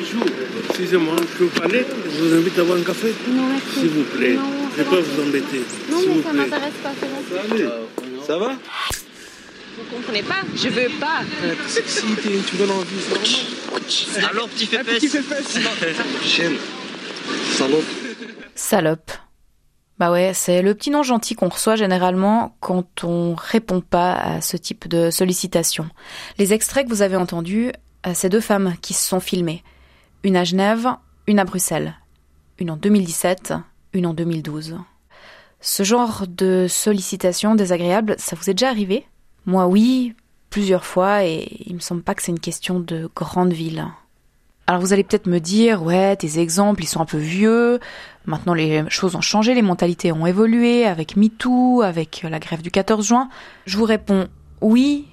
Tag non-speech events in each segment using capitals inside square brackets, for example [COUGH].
Bonjour, excusez-moi, je peux vous parler Je vous invite à boire un café Non, merci. S'il vous plaît. Non, je ne vais pas vous embêter. Non, S'il mais ça plaît. m'intéresse pas, c'est bon. Salut. Ça va Vous comprenez pas Je veux pas. Si tu donnes envie, c'est normal. Alors, petit fait petit fesse. Chienne. Salope. Salope. Bah ouais, c'est le petit nom gentil qu'on reçoit généralement quand on répond pas à ce type de sollicitation. Les extraits que vous avez entendus, euh, c'est deux femmes qui se sont filmées. Une à Genève, une à Bruxelles. Une en 2017, une en 2012. Ce genre de sollicitation désagréable, ça vous est déjà arrivé? Moi oui, plusieurs fois, et il me semble pas que c'est une question de grande ville. Alors vous allez peut-être me dire, ouais, tes exemples, ils sont un peu vieux. Maintenant, les choses ont changé, les mentalités ont évolué avec MeToo, avec la grève du 14 juin. Je vous réponds oui,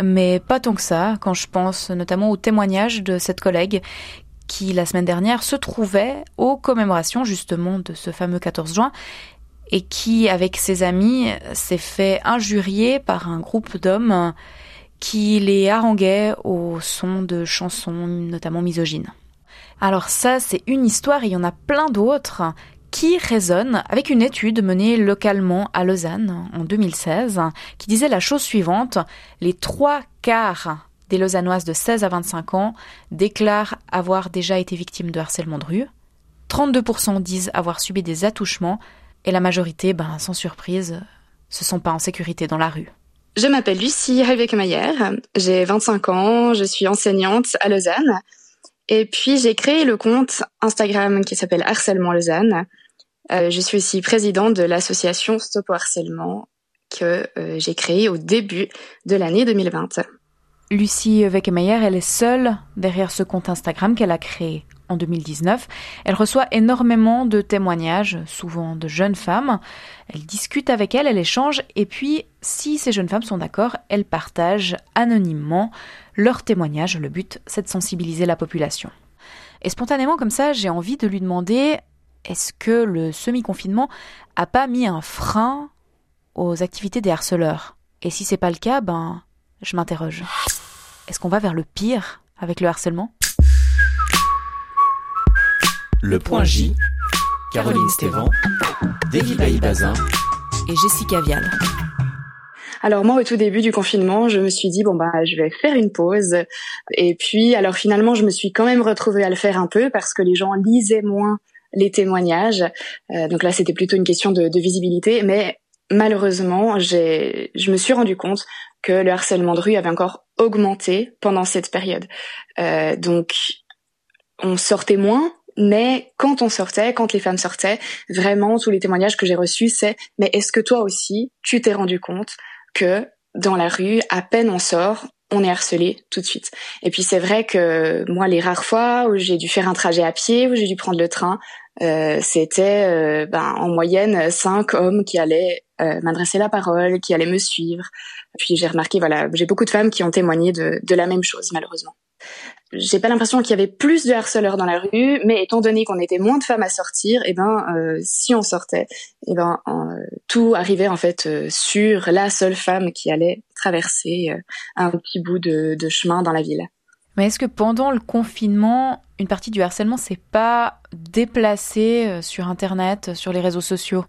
mais pas tant que ça, quand je pense notamment au témoignage de cette collègue qui, la semaine dernière, se trouvait aux commémorations justement de ce fameux 14 juin et qui, avec ses amis, s'est fait injurier par un groupe d'hommes qui les haranguait au son de chansons notamment misogynes. Alors ça, c'est une histoire, il y en a plein d'autres qui résonnent avec une étude menée localement à Lausanne en 2016 qui disait la chose suivante, les trois quarts des Lausannoises de 16 à 25 ans déclarent avoir déjà été victimes de harcèlement de rue, 32% disent avoir subi des attouchements, et la majorité, ben, sans surprise, se sont pas en sécurité dans la rue. Je m'appelle Lucie Helvek-Mayer, j'ai 25 ans, je suis enseignante à Lausanne. Et puis j'ai créé le compte Instagram qui s'appelle Harcèlement Lausanne. Euh, je suis aussi présidente de l'association Stop au harcèlement que euh, j'ai créée au début de l'année 2020. Lucie Weckemeyer, elle est seule derrière ce compte Instagram qu'elle a créé en 2019. Elle reçoit énormément de témoignages, souvent de jeunes femmes. Elle discute avec elles, elle échange, et puis, si ces jeunes femmes sont d'accord, elle partage anonymement leurs témoignages. Le but, c'est de sensibiliser la population. Et spontanément, comme ça, j'ai envie de lui demander est-ce que le semi-confinement a pas mis un frein aux activités des harceleurs? Et si c'est pas le cas, ben, je m'interroge. Est-ce qu'on va vers le pire avec le harcèlement? Le point J, Caroline Stévan, David Bazin et Jessica Vial. Alors moi, au tout début du confinement, je me suis dit bon bah je vais faire une pause. Et puis alors finalement, je me suis quand même retrouvée à le faire un peu parce que les gens lisaient moins les témoignages. Euh, donc là, c'était plutôt une question de, de visibilité, mais malheureusement, j'ai, je me suis rendu compte que le harcèlement de rue avait encore augmenté pendant cette période. Euh, donc, on sortait moins, mais quand on sortait, quand les femmes sortaient, vraiment tous les témoignages que j'ai reçus, c'est mais est-ce que toi aussi, tu t'es rendu compte que dans la rue, à peine on sort, on est harcelé tout de suite? Et puis c'est vrai que moi, les rares fois où j'ai dû faire un trajet à pied, où j'ai dû prendre le train, euh, c'était euh, ben, en moyenne cinq hommes qui allaient euh, m'adresser la parole, qui allaient me suivre. Puis j'ai remarqué, voilà, j'ai beaucoup de femmes qui ont témoigné de, de la même chose, malheureusement. J'ai pas l'impression qu'il y avait plus de harceleurs dans la rue, mais étant donné qu'on était moins de femmes à sortir, et ben euh, si on sortait, et ben euh, tout arrivait en fait euh, sur la seule femme qui allait traverser euh, un petit bout de, de chemin dans la ville. Mais est-ce que pendant le confinement, une partie du harcèlement s'est pas déplacée sur Internet, sur les réseaux sociaux?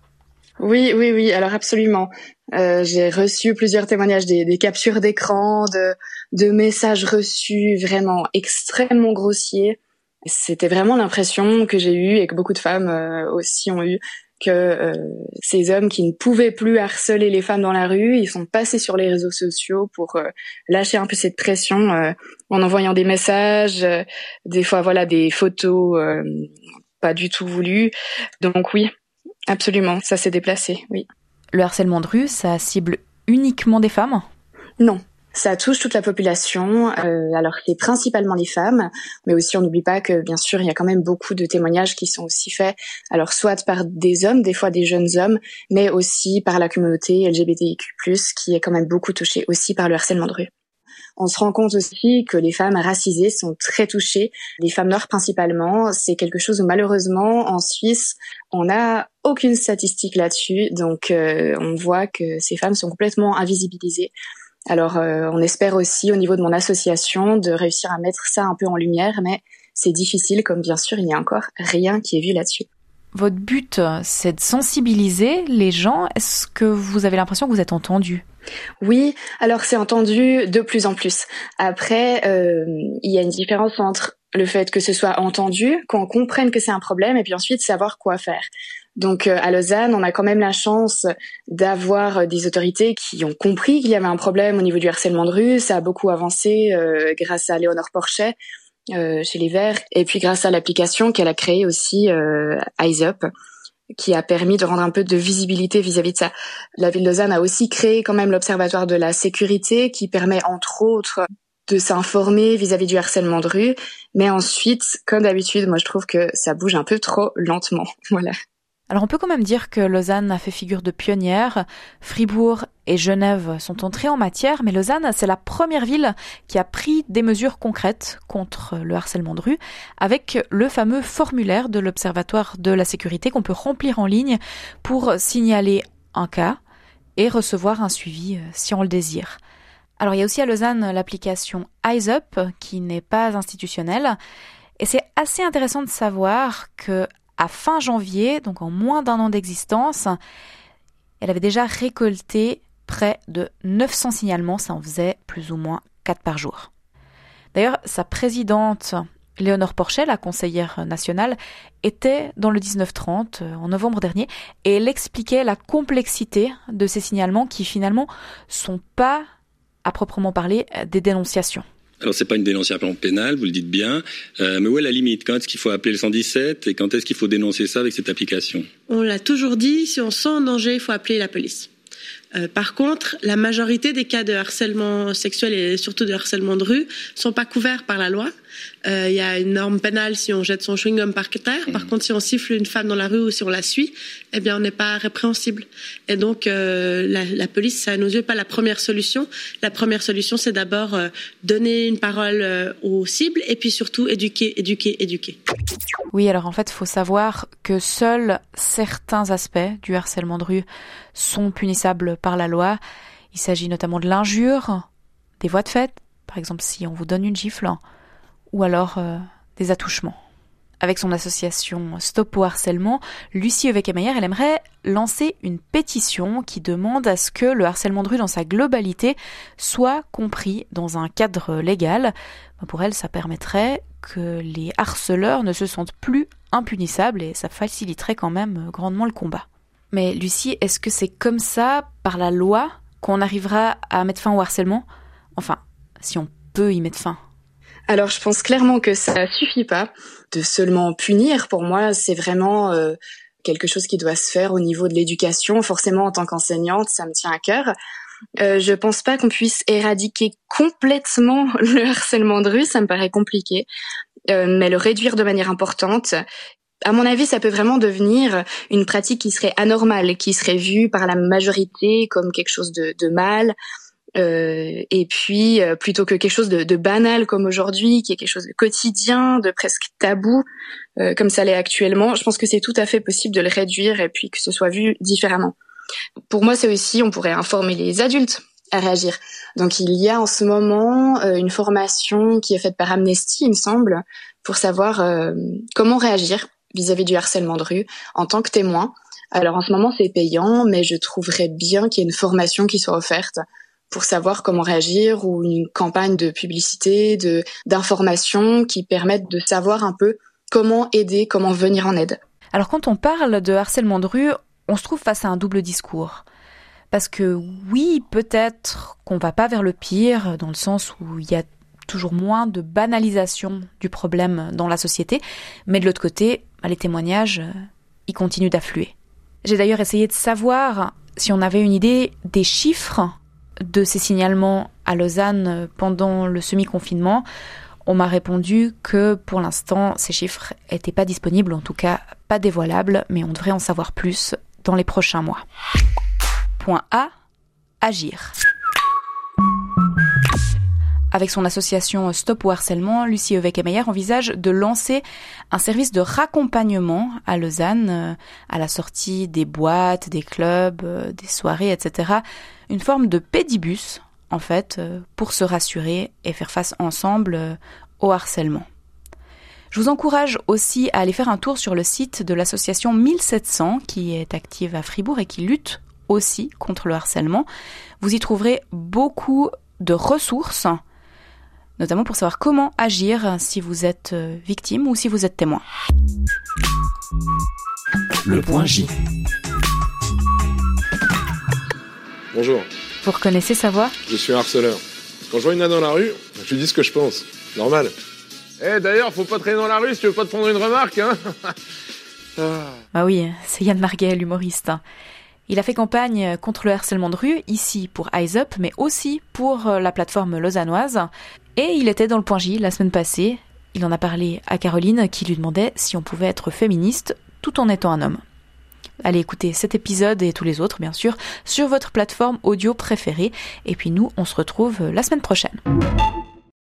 Oui, oui, oui, alors absolument. Euh, j'ai reçu plusieurs témoignages, des, des captures d'écran, de, de messages reçus vraiment extrêmement grossiers. C'était vraiment l'impression que j'ai eue et que beaucoup de femmes euh, aussi ont eu que euh, ces hommes qui ne pouvaient plus harceler les femmes dans la rue, ils sont passés sur les réseaux sociaux pour euh, lâcher un peu cette pression euh, en envoyant des messages, euh, des fois voilà des photos euh, pas du tout voulues. Donc oui, absolument, ça s'est déplacé, oui. Le harcèlement de rue, ça cible uniquement des femmes? Non, ça touche toute la population. Euh, alors c'est principalement les femmes, mais aussi on n'oublie pas que bien sûr il y a quand même beaucoup de témoignages qui sont aussi faits, alors soit par des hommes, des fois des jeunes hommes, mais aussi par la communauté LGBTIQ+ qui est quand même beaucoup touchée aussi par le harcèlement de rue. On se rend compte aussi que les femmes racisées sont très touchées, les femmes noires principalement. C'est quelque chose où malheureusement en Suisse, on n'a aucune statistique là-dessus, donc euh, on voit que ces femmes sont complètement invisibilisées. Alors, on espère aussi au niveau de mon association de réussir à mettre ça un peu en lumière, mais c'est difficile, comme bien sûr, il n'y a encore rien qui est vu là-dessus. Votre but, c'est de sensibiliser les gens. Est-ce que vous avez l'impression que vous êtes entendu? Oui, alors c'est entendu de plus en plus. Après, euh, il y a une différence entre le fait que ce soit entendu, qu'on comprenne que c'est un problème, et puis ensuite savoir quoi faire. Donc euh, à Lausanne, on a quand même la chance d'avoir des autorités qui ont compris qu'il y avait un problème au niveau du harcèlement de rue. Ça a beaucoup avancé euh, grâce à Léonore Porchet euh, chez les Verts, et puis grâce à l'application qu'elle a créée aussi, euh, Eyes Up, qui a permis de rendre un peu de visibilité vis-à-vis de ça. La ville de Lausanne a aussi créé quand même l'Observatoire de la sécurité, qui permet entre autres de s'informer vis-à-vis du harcèlement de rue, mais ensuite, comme d'habitude, moi je trouve que ça bouge un peu trop lentement. [LAUGHS] Voilà. Alors on peut quand même dire que Lausanne a fait figure de pionnière. Fribourg et Genève sont entrés en matière, mais Lausanne, c'est la première ville qui a pris des mesures concrètes contre le harcèlement de rue, avec le fameux formulaire de l'Observatoire de la sécurité qu'on peut remplir en ligne pour signaler un cas et recevoir un suivi euh, si on le désire. Alors il y a aussi à Lausanne l'application Eyes Up qui n'est pas institutionnelle. Et c'est assez intéressant de savoir que à fin janvier, donc en moins d'un an d'existence, elle avait déjà récolté près de 900 signalements, ça en faisait plus ou moins 4 par jour. D'ailleurs, sa présidente, Léonore Porchet, la conseillère nationale, était dans le 1930 euh, en novembre dernier et elle expliquait la complexité de ces signalements qui finalement sont pas à proprement parler des dénonciations. Alors c'est pas une dénonciation pénale, vous le dites bien, euh, mais où est la limite? Quand est-ce qu'il faut appeler le 117 et quand est-ce qu'il faut dénoncer ça avec cette application? On l'a toujours dit, si on sent un danger, il faut appeler la police. Euh, par contre, la majorité des cas de harcèlement sexuel et surtout de harcèlement de rue sont pas couverts par la loi. Euh, il y a une norme pénale si on jette son chewing-gum par terre. Par mmh. contre, si on siffle une femme dans la rue ou si on la suit, eh bien, on n'est pas répréhensible. Et donc, euh, la, la, police, ça à nos yeux pas la première solution. La première solution, c'est d'abord euh, donner une parole euh, aux cibles et puis surtout éduquer, éduquer, éduquer. Oui, alors en fait, il faut savoir que seuls certains aspects du harcèlement de rue sont punissables par la loi. Il s'agit notamment de l'injure, des voies de fait, par exemple si on vous donne une gifle, ou alors euh, des attouchements. Avec son association Stop au harcèlement, Lucie Eveke-Meyer, elle aimerait lancer une pétition qui demande à ce que le harcèlement de rue dans sa globalité soit compris dans un cadre légal. Pour elle, ça permettrait que les harceleurs ne se sentent plus impunissables et ça faciliterait quand même grandement le combat. Mais Lucie, est-ce que c'est comme ça, par la loi, qu'on arrivera à mettre fin au harcèlement? Enfin, si on peut y mettre fin. Alors je pense clairement que ça suffit pas de seulement punir. Pour moi, c'est vraiment euh, quelque chose qui doit se faire au niveau de l'éducation. Forcément, en tant qu'enseignante, ça me tient à cœur. Euh, je pense pas qu'on puisse éradiquer complètement [LAUGHS] le harcèlement de rue, ça me paraît compliqué, euh, mais le réduire de manière importante. À mon avis, ça peut vraiment devenir une pratique qui serait anormale, qui serait vue par la majorité comme quelque chose de, de mal, euh, et puis, euh, plutôt que quelque chose de, de banal comme aujourd'hui, qui est quelque chose de quotidien, de presque tabou, euh, comme ça l'est actuellement, je pense que c'est tout à fait possible de le réduire et puis que ce soit vu différemment. Pour moi, c'est aussi, on pourrait informer les adultes à réagir. Donc, il y a en ce moment une formation qui est faite par Amnesty, il me semble, pour savoir comment réagir vis-à-vis -vis du harcèlement de rue en tant que témoin. Alors en ce moment c'est payant, mais je trouverais bien qu'il y ait une formation qui soit offerte pour savoir comment réagir ou une campagne de publicité, de d'information qui permettent de savoir un peu comment aider, comment venir en aide. Alors quand on parle de harcèlement de rue, on se trouve face à un double discours. Parce que oui, peut-être qu'on va pas vers le pire, dans le sens où il y a toujours moins de banalisation du problème dans la société, mais de l'autre côté, bah, les témoignages, ils continuent d'affluer. J'ai d'ailleurs essayé de savoir si on avait une idée des chiffres de ces signalements à Lausanne pendant le semi-confinement, on m'a répondu que pour l'instant ces chiffres n'étaient pas disponibles, en tout cas pas dévoilables, mais on devrait en savoir plus dans les prochains mois. Point A. Agir. Avec son association Stop au harcèlement, Lucie Eveke-Meyer envisage de lancer un service de raccompagnement à Lausanne euh, à la sortie des boîtes, des clubs, euh, des soirées, etc. Une forme de pédibus en fait, euh, pour se rassurer et faire face ensemble au harcèlement. Je vous encourage aussi à aller faire un tour sur le site de l'association 1700 qui est active à Fribourg et qui lutte aussi contre le harcèlement. Vous y trouverez beaucoup de ressources, notamment pour savoir comment agir si vous êtes euh, victime ou si vous êtes témoin. Le point J. Bonjour, Vous reconnaissez sa voix? Je suis un harceleur. Quand je vois une nana dans la rue, je lui dis ce que je pense. Normal. Eh d'ailleurs, faut pas traîner dans la rue si tu veux pas te prendre une remarque, hein [LAUGHS] Ah. Ah oui, c'est Yann Marguet, l'humoriste. Il a fait campagne contre le harcèlement de rue, ici pour Eyes Up, mais aussi pour euh, la plateforme lausannoise. Et il était dans le point J la semaine passée. Il en a parlé à Caroline qui lui demandait si on pouvait être féministe tout en étant un homme. Allez écouter cet épisode et tous les autres, bien sûr, sur votre plateforme audio préférée. Et puis nous, on se retrouve la semaine prochaine.